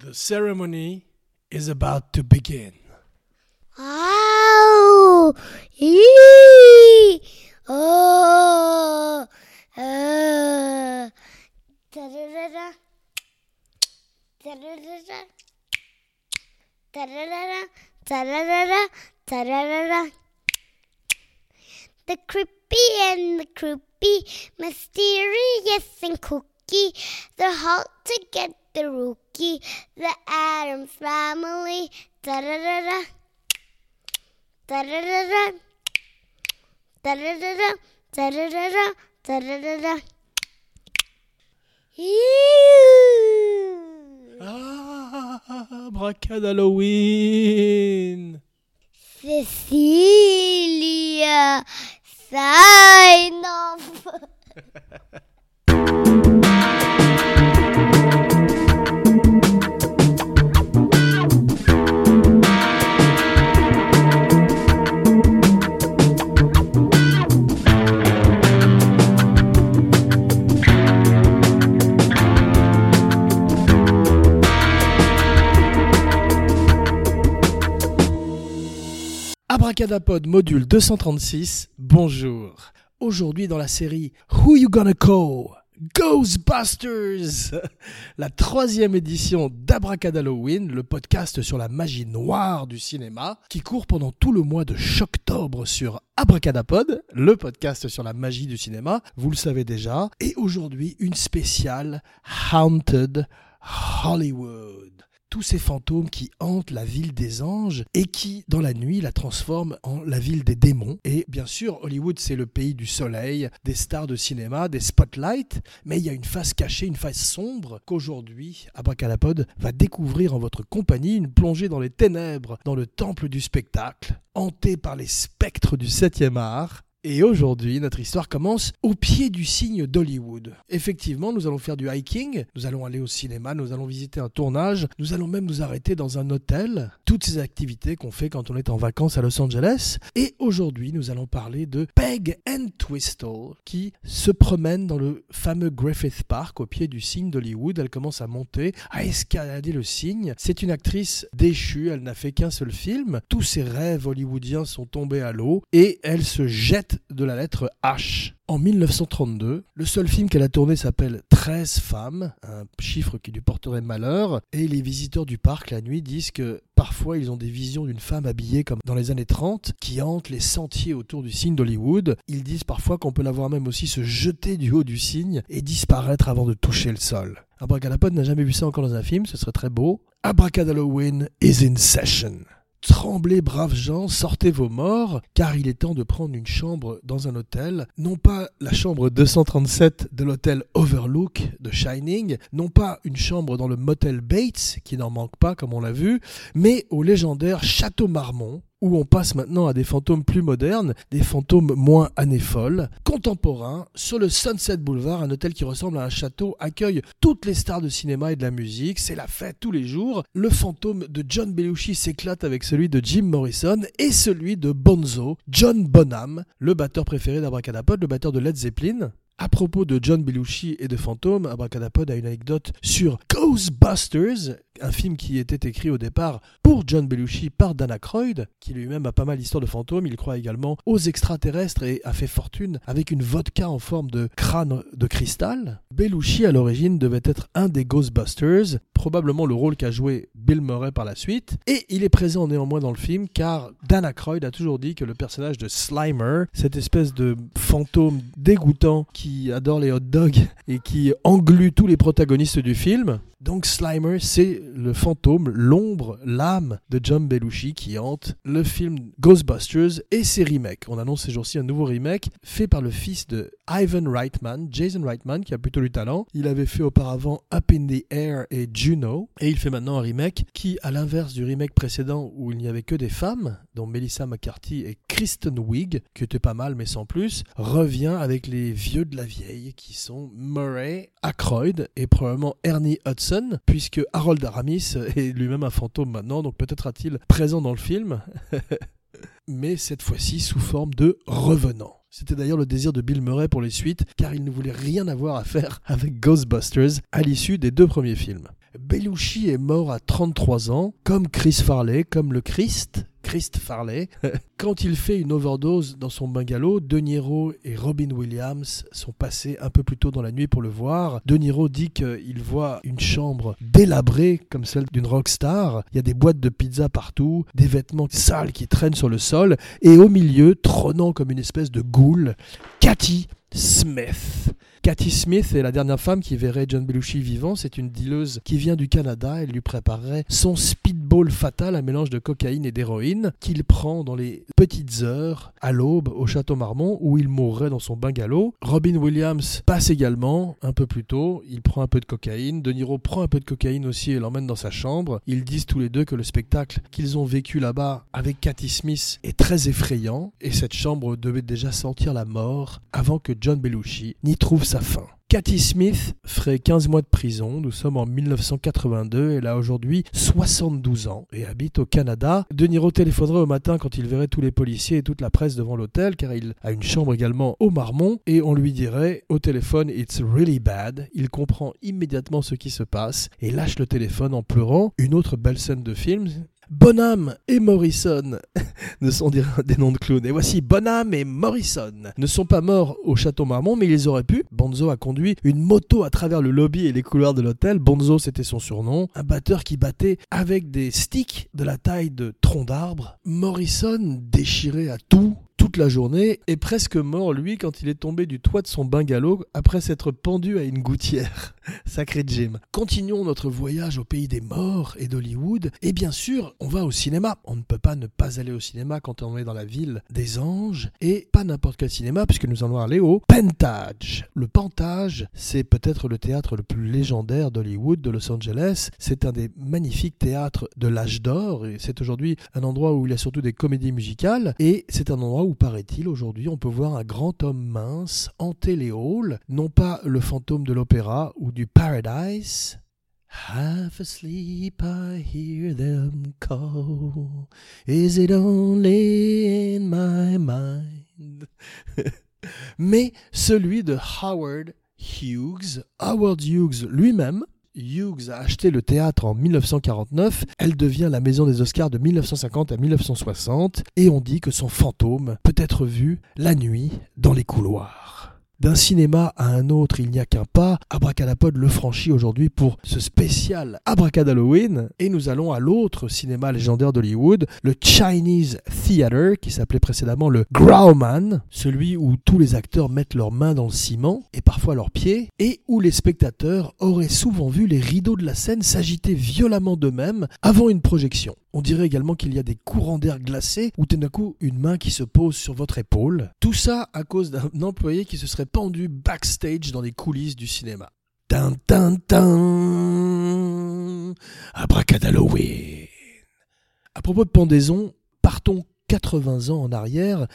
The ceremony is about to begin. Ow! Oh! Uh, da da da. Da da da. Da da da. Da da da. Da da da. The creepy and the creepy, mysterious and kooky, they're all together the Rookie, the Adams Family, da da da da, da da da da, da da da da, da da da da, da da da da. Ah, bracade Halloween. Cecilia, sign off. Abracadapod module 236, bonjour. Aujourd'hui dans la série Who You Gonna Call? Ghostbusters! La troisième édition d'Abracadalloween, le podcast sur la magie noire du cinéma, qui court pendant tout le mois de choctobre sur Abracadapod, le podcast sur la magie du cinéma, vous le savez déjà, et aujourd'hui une spéciale Haunted Hollywood tous ces fantômes qui hantent la ville des anges et qui, dans la nuit, la transforment en la ville des démons. Et bien sûr, Hollywood, c'est le pays du soleil, des stars de cinéma, des spotlights, mais il y a une face cachée, une face sombre qu'aujourd'hui, Abracadapod va découvrir en votre compagnie, une plongée dans les ténèbres, dans le temple du spectacle, hanté par les spectres du 7e art. Et aujourd'hui, notre histoire commence au pied du cygne d'Hollywood. Effectivement, nous allons faire du hiking, nous allons aller au cinéma, nous allons visiter un tournage, nous allons même nous arrêter dans un hôtel. Toutes ces activités qu'on fait quand on est en vacances à Los Angeles. Et aujourd'hui, nous allons parler de Peg and Twistle, qui se promène dans le fameux Griffith Park au pied du cygne d'Hollywood. Elle commence à monter, à escalader le cygne. C'est une actrice déchue, elle n'a fait qu'un seul film. Tous ses rêves hollywoodiens sont tombés à l'eau et elle se jette de la lettre H. En 1932, le seul film qu'elle a tourné s'appelle 13 femmes, un chiffre qui lui porterait malheur, et les visiteurs du parc la nuit disent que parfois ils ont des visions d'une femme habillée comme dans les années 30 qui hante les sentiers autour du cygne d'Hollywood. Ils disent parfois qu'on peut la voir même aussi se jeter du haut du cygne et disparaître avant de toucher le sol. Abracadapod n'a jamais vu ça encore dans un film, ce serait très beau. Abracadalloween is in session. Tremblez, braves gens, sortez vos morts, car il est temps de prendre une chambre dans un hôtel, non pas la chambre 237 de l'hôtel Overlook de Shining, non pas une chambre dans le motel Bates, qui n'en manque pas comme on l'a vu, mais au légendaire Château Marmont, où on passe maintenant à des fantômes plus modernes, des fantômes moins années folles, contemporains, sur le Sunset Boulevard, un hôtel qui ressemble à un château, accueille toutes les stars de cinéma et de la musique, c'est la fête tous les jours, le fantôme de John Belushi s'éclate avec celui de Jim Morrison et celui de Bonzo, John Bonham, le batteur préféré d'Abracadapod, le batteur de Led Zeppelin, à propos de John Belushi et de fantômes, Abracadapod a une anecdote sur Ghostbusters, un film qui était écrit au départ pour John Belushi par Dan Aykroyd, qui lui-même a pas mal d'histoires de fantômes. Il croit également aux extraterrestres et a fait fortune avec une vodka en forme de crâne de cristal. Belushi, à l'origine, devait être un des Ghostbusters, probablement le rôle qu'a joué Bill Murray par la suite. Et il est présent néanmoins dans le film car Dan Aykroyd a toujours dit que le personnage de Slimer, cette espèce de fantôme dégoûtant qui adore les hot dogs et qui englue tous les protagonistes du film, donc Slimer, c'est le fantôme, l'ombre, l'âme de John Belushi qui hante le film Ghostbusters et ses remakes. On annonce ces jours-ci un nouveau remake fait par le fils de Ivan Reitman, Jason Reitman, qui a plutôt du talent. Il avait fait auparavant Up in the Air et Juno, et il fait maintenant un remake qui, à l'inverse du remake précédent où il n'y avait que des femmes, dont Melissa McCarthy et Kristen Wiig, qui était pas mal mais sans plus, revient avec les vieux de la vieille qui sont Murray, Aykroyd et probablement Ernie Hudson puisque Harold Aramis est lui-même un fantôme maintenant, donc peut-être a-t-il présent dans le film, mais cette fois-ci sous forme de revenant. C'était d'ailleurs le désir de Bill Murray pour les suites, car il ne voulait rien avoir à faire avec Ghostbusters à l'issue des deux premiers films. Belushi est mort à 33 ans, comme Chris Farley, comme le Christ, Christ Farley. Quand il fait une overdose dans son bungalow, De Niro et Robin Williams sont passés un peu plus tôt dans la nuit pour le voir. De Niro dit qu'il voit une chambre délabrée comme celle d'une rockstar. Il y a des boîtes de pizza partout, des vêtements sales qui traînent sur le sol, et au milieu, trônant comme une espèce de goule, Cathy Smith. Cathy Smith est la dernière femme qui verrait John Belushi vivant. C'est une dealeuse qui vient du Canada. Elle lui préparerait son speedball fatal, un mélange de cocaïne et d'héroïne, qu'il prend dans les petites heures à l'aube au château Marmont où il mourrait dans son bungalow. Robin Williams passe également un peu plus tôt. Il prend un peu de cocaïne. De Niro prend un peu de cocaïne aussi et l'emmène dans sa chambre. Ils disent tous les deux que le spectacle qu'ils ont vécu là-bas avec Cathy Smith est très effrayant et cette chambre devait déjà sentir la mort avant que John Belushi n'y trouve sa fin. Cathy Smith ferait 15 mois de prison. Nous sommes en 1982. Elle a aujourd'hui 72 ans et habite au Canada. De Niro téléphonerait au matin quand il verrait tous les policiers et toute la presse devant l'hôtel car il a une chambre également au Marmont et on lui dirait au téléphone It's really bad. Il comprend immédiatement ce qui se passe et lâche le téléphone en pleurant. Une autre belle scène de film. Bonham et Morrison ne sont des, noms de clowns. Et voici Bonham et Morrison ne sont pas morts au château Marmont, mais ils auraient pu. Bonzo a conduit une moto à travers le lobby et les couloirs de l'hôtel. Bonzo, c'était son surnom. Un batteur qui battait avec des sticks de la taille de troncs d'arbre. Morrison déchiré à tout toute la journée est presque mort lui quand il est tombé du toit de son bungalow après s'être pendu à une gouttière. Sacré Jim. Continuons notre voyage au pays des morts et d'Hollywood et bien sûr on va au cinéma. On ne peut pas ne pas aller au cinéma quand on est dans la ville des anges et pas n'importe quel cinéma puisque nous allons aller au Pentage. Le Pentage c'est peut-être le théâtre le plus légendaire d'Hollywood, de Los Angeles. C'est un des magnifiques théâtres de l'âge d'or et c'est aujourd'hui un endroit où il y a surtout des comédies musicales et c'est un endroit où paraît-il aujourd'hui on peut voir un grand homme mince hanter les halls, non pas le fantôme de l'opéra ou du paradise. Half asleep I hear them call. Is it only in my mind? Mais celui de Howard Hughes, Howard Hughes lui-même, Hughes a acheté le théâtre en 1949, elle devient la maison des Oscars de 1950 à 1960, et on dit que son fantôme peut être vu la nuit dans les couloirs. D'un cinéma à un autre, il n'y a qu'un pas. Abracadapod le franchit aujourd'hui pour ce spécial Abracadalloween. Et nous allons à l'autre cinéma légendaire d'Hollywood, le Chinese Theater, qui s'appelait précédemment le Grauman, celui où tous les acteurs mettent leurs mains dans le ciment, et parfois leurs pieds, et où les spectateurs auraient souvent vu les rideaux de la scène s'agiter violemment d'eux-mêmes avant une projection. On dirait également qu'il y a des courants d'air glacés ou tout d'un coup une main qui se pose sur votre épaule. Tout ça à cause d'un employé qui se serait pendu backstage dans les coulisses du cinéma. Tin Abracadalloween À propos de pendaison, partons 80 ans en arrière,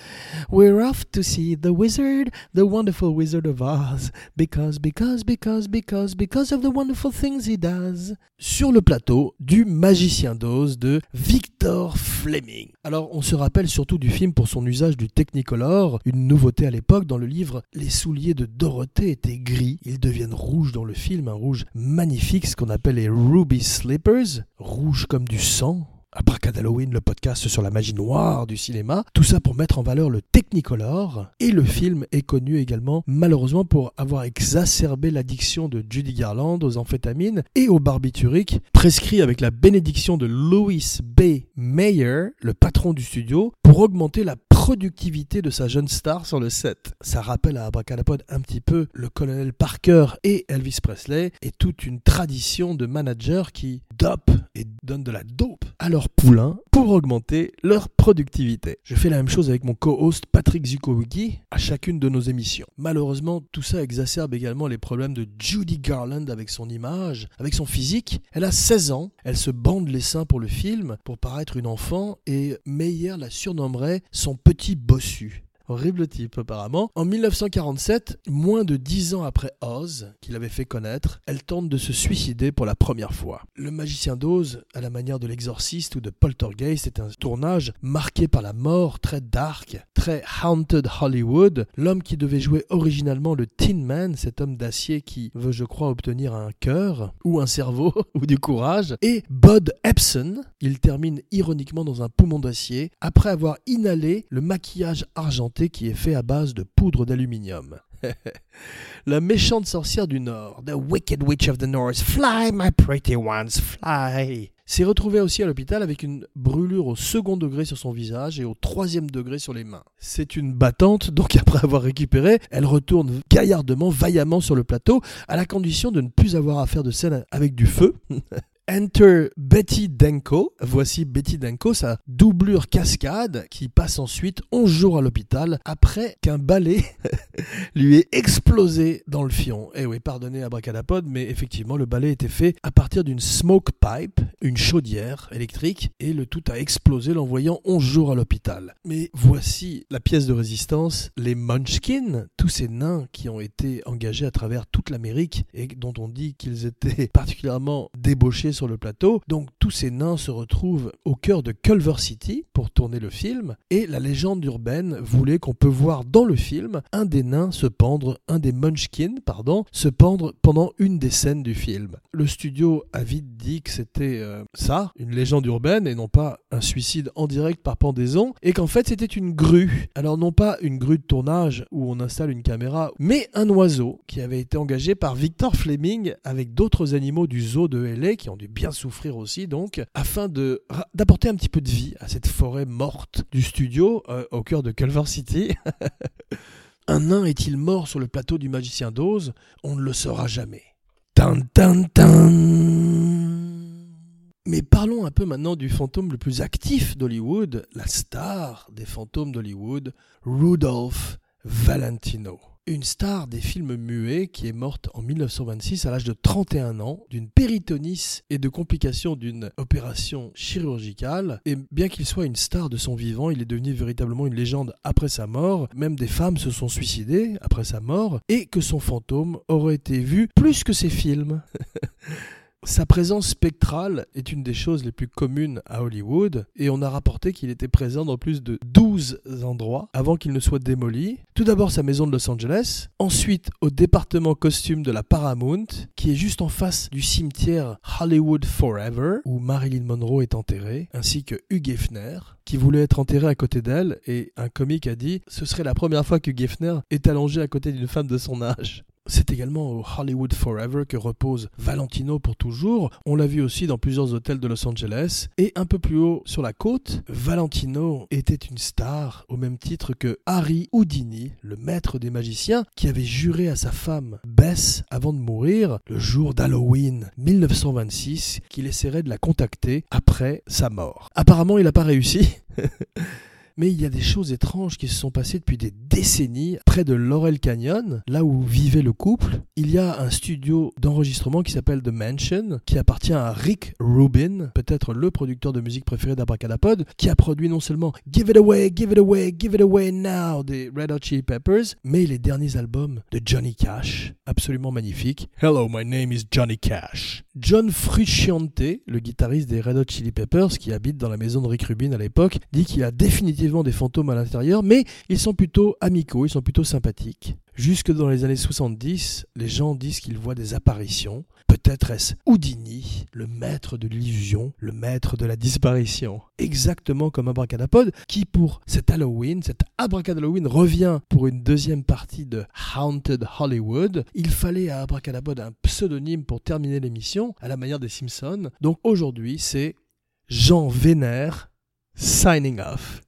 We're off to see the wizard, the wonderful wizard of Oz, because, because, because, because, because of the wonderful things he does. Sur le plateau du Magicien d'Oz de Victor Fleming. Alors, on se rappelle surtout du film pour son usage du Technicolor, une nouveauté à l'époque. Dans le livre, les souliers de Dorothée étaient gris. Ils deviennent rouges dans le film, un rouge magnifique, ce qu'on appelle les Ruby Slippers, rouge comme du sang, Abracadalloween, le podcast sur la magie noire du cinéma. Tout ça pour mettre en valeur le Technicolor. Et le film est connu également, malheureusement, pour avoir exacerbé l'addiction de Judy Garland aux amphétamines et aux barbituriques, prescrit avec la bénédiction de Louis B. Mayer, le patron du studio, pour augmenter la productivité de sa jeune star sur le set. Ça rappelle à Abracadapod un petit peu le colonel Parker et Elvis Presley et toute une tradition de managers qui dopent et donnent de la dope à leurs poulains pour augmenter leur productivité. Je fais la même chose avec mon co-host Patrick Zukowicki à chacune de nos émissions. Malheureusement, tout ça exacerbe également les problèmes de Judy Garland avec son image, avec son physique. Elle a 16 ans, elle se bande les seins pour le film, pour paraître une enfant, et Meyer la surnommerait son petit bossu. Horrible type apparemment. En 1947, moins de dix ans après Oz, qu'il avait fait connaître, elle tente de se suicider pour la première fois. Le magicien d'Oz, à la manière de l'exorciste ou de Poltergeist, est un tournage marqué par la mort, très dark, très haunted Hollywood. L'homme qui devait jouer originalement le Tin Man, cet homme d'acier qui veut, je crois, obtenir un cœur ou un cerveau ou du courage, et Bud Epson, il termine ironiquement dans un poumon d'acier après avoir inhalé le maquillage qui est fait à base de poudre d'aluminium. la méchante sorcière du Nord, The Wicked Witch of the North, Fly, my pretty ones, fly, s'est retrouvée aussi à l'hôpital avec une brûlure au second degré sur son visage et au troisième degré sur les mains. C'est une battante, donc après avoir récupéré, elle retourne gaillardement, vaillamment sur le plateau, à la condition de ne plus avoir à faire de scène avec du feu. Enter Betty Denko. Voici Betty Denko, sa doublure cascade, qui passe ensuite 11 jours à l'hôpital après qu'un balai lui ait explosé dans le fion. Eh oui, pardonnez Abracadapod, mais effectivement, le balai était fait à partir d'une smoke pipe, une chaudière électrique, et le tout a explosé, l'envoyant 11 jours à l'hôpital. Mais voici la pièce de résistance, les Munchkins, tous ces nains qui ont été engagés à travers toute l'Amérique et dont on dit qu'ils étaient particulièrement débauchés sur le plateau. Donc tous ces nains se retrouvent au cœur de Culver City pour tourner le film. Et la légende urbaine voulait qu'on peut voir dans le film un des nains se pendre, un des Munchkins, pardon, se pendre pendant une des scènes du film. Le studio a vite dit que c'était euh, ça, une légende urbaine, et non pas un suicide en direct par pendaison, et qu'en fait c'était une grue. Alors non pas une grue de tournage où on installe une caméra, mais un oiseau qui avait été engagé par Victor Fleming avec d'autres animaux du zoo de LA qui ont bien souffrir aussi donc, afin de d'apporter un petit peu de vie à cette forêt morte du studio euh, au cœur de Culver City. un nain est-il mort sur le plateau du magicien d'Oz? On ne le saura jamais. Tan, tan, tan. Mais parlons un peu maintenant du fantôme le plus actif d'Hollywood, la star des fantômes d'Hollywood, Rudolph Valentino une star des films muets qui est morte en 1926 à l'âge de 31 ans d'une péritonitis et de complications d'une opération chirurgicale. Et bien qu'il soit une star de son vivant, il est devenu véritablement une légende après sa mort. Même des femmes se sont suicidées après sa mort et que son fantôme aurait été vu plus que ses films. Sa présence spectrale est une des choses les plus communes à Hollywood et on a rapporté qu'il était présent dans plus de 12 endroits avant qu'il ne soit démoli. Tout d'abord sa maison de Los Angeles, ensuite au département costume de la Paramount qui est juste en face du cimetière Hollywood Forever où Marilyn Monroe est enterrée, ainsi que Hugh Hefner qui voulait être enterré à côté d'elle et un comique a dit ce serait la première fois que Hefner est allongé à côté d'une femme de son âge. C'est également au Hollywood Forever que repose Valentino pour toujours. On l'a vu aussi dans plusieurs hôtels de Los Angeles. Et un peu plus haut sur la côte, Valentino était une star au même titre que Harry Houdini, le maître des magiciens, qui avait juré à sa femme Bess avant de mourir le jour d'Halloween 1926 qu'il essaierait de la contacter après sa mort. Apparemment, il n'a pas réussi. Mais il y a des choses étranges qui se sont passées depuis des décennies près de Laurel Canyon, là où vivait le couple. Il y a un studio d'enregistrement qui s'appelle The Mansion, qui appartient à Rick Rubin, peut-être le producteur de musique préféré d'Abracadapod, qui a produit non seulement Give It Away, Give It Away, Give It Away Now des Red Hot Chili Peppers, mais les derniers albums de Johnny Cash, absolument magnifiques. Hello, my name is Johnny Cash. John Frusciante, le guitariste des Red Hot Chili Peppers, qui habite dans la maison de Rick Rubin à l'époque, dit qu'il a définitivement des fantômes à l'intérieur, mais ils sont plutôt amicaux, ils sont plutôt sympathiques. Jusque dans les années 70, les gens disent qu'ils voient des apparitions. Peut-être est-ce Houdini, le maître de l'illusion, le maître de la disparition. Exactement comme Abracadapod, qui pour cet Halloween, cet Abracadalloween revient pour une deuxième partie de Haunted Hollywood. Il fallait à Abracadapod un pseudonyme pour terminer l'émission, à la manière des Simpsons. Donc aujourd'hui, c'est Jean Vénère, signing off.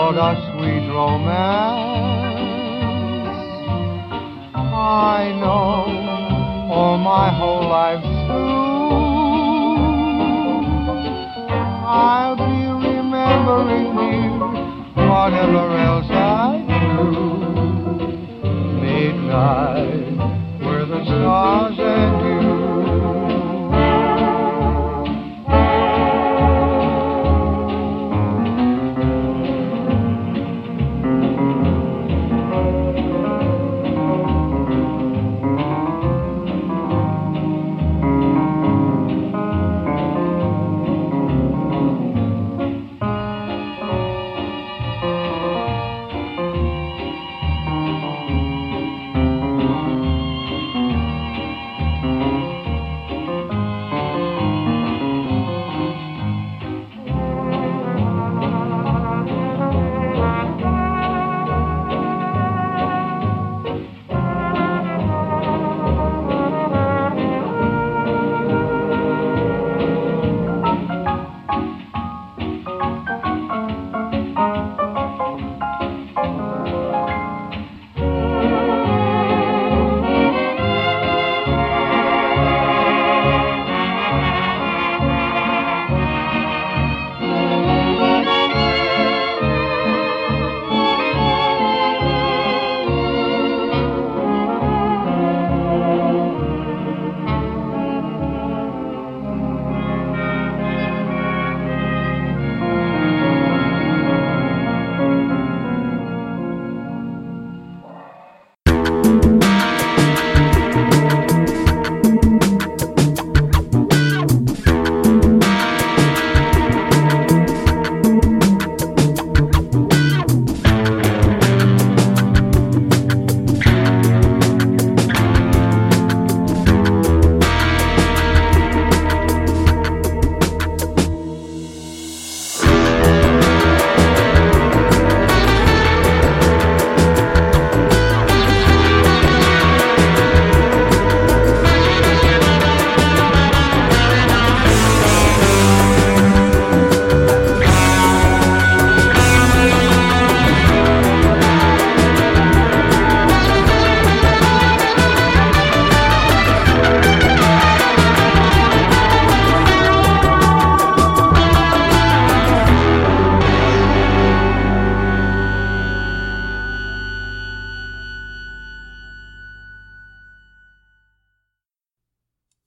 Brought us sweet romance. I know all my whole life through. I'll be remembering you, whatever else I do. Midnight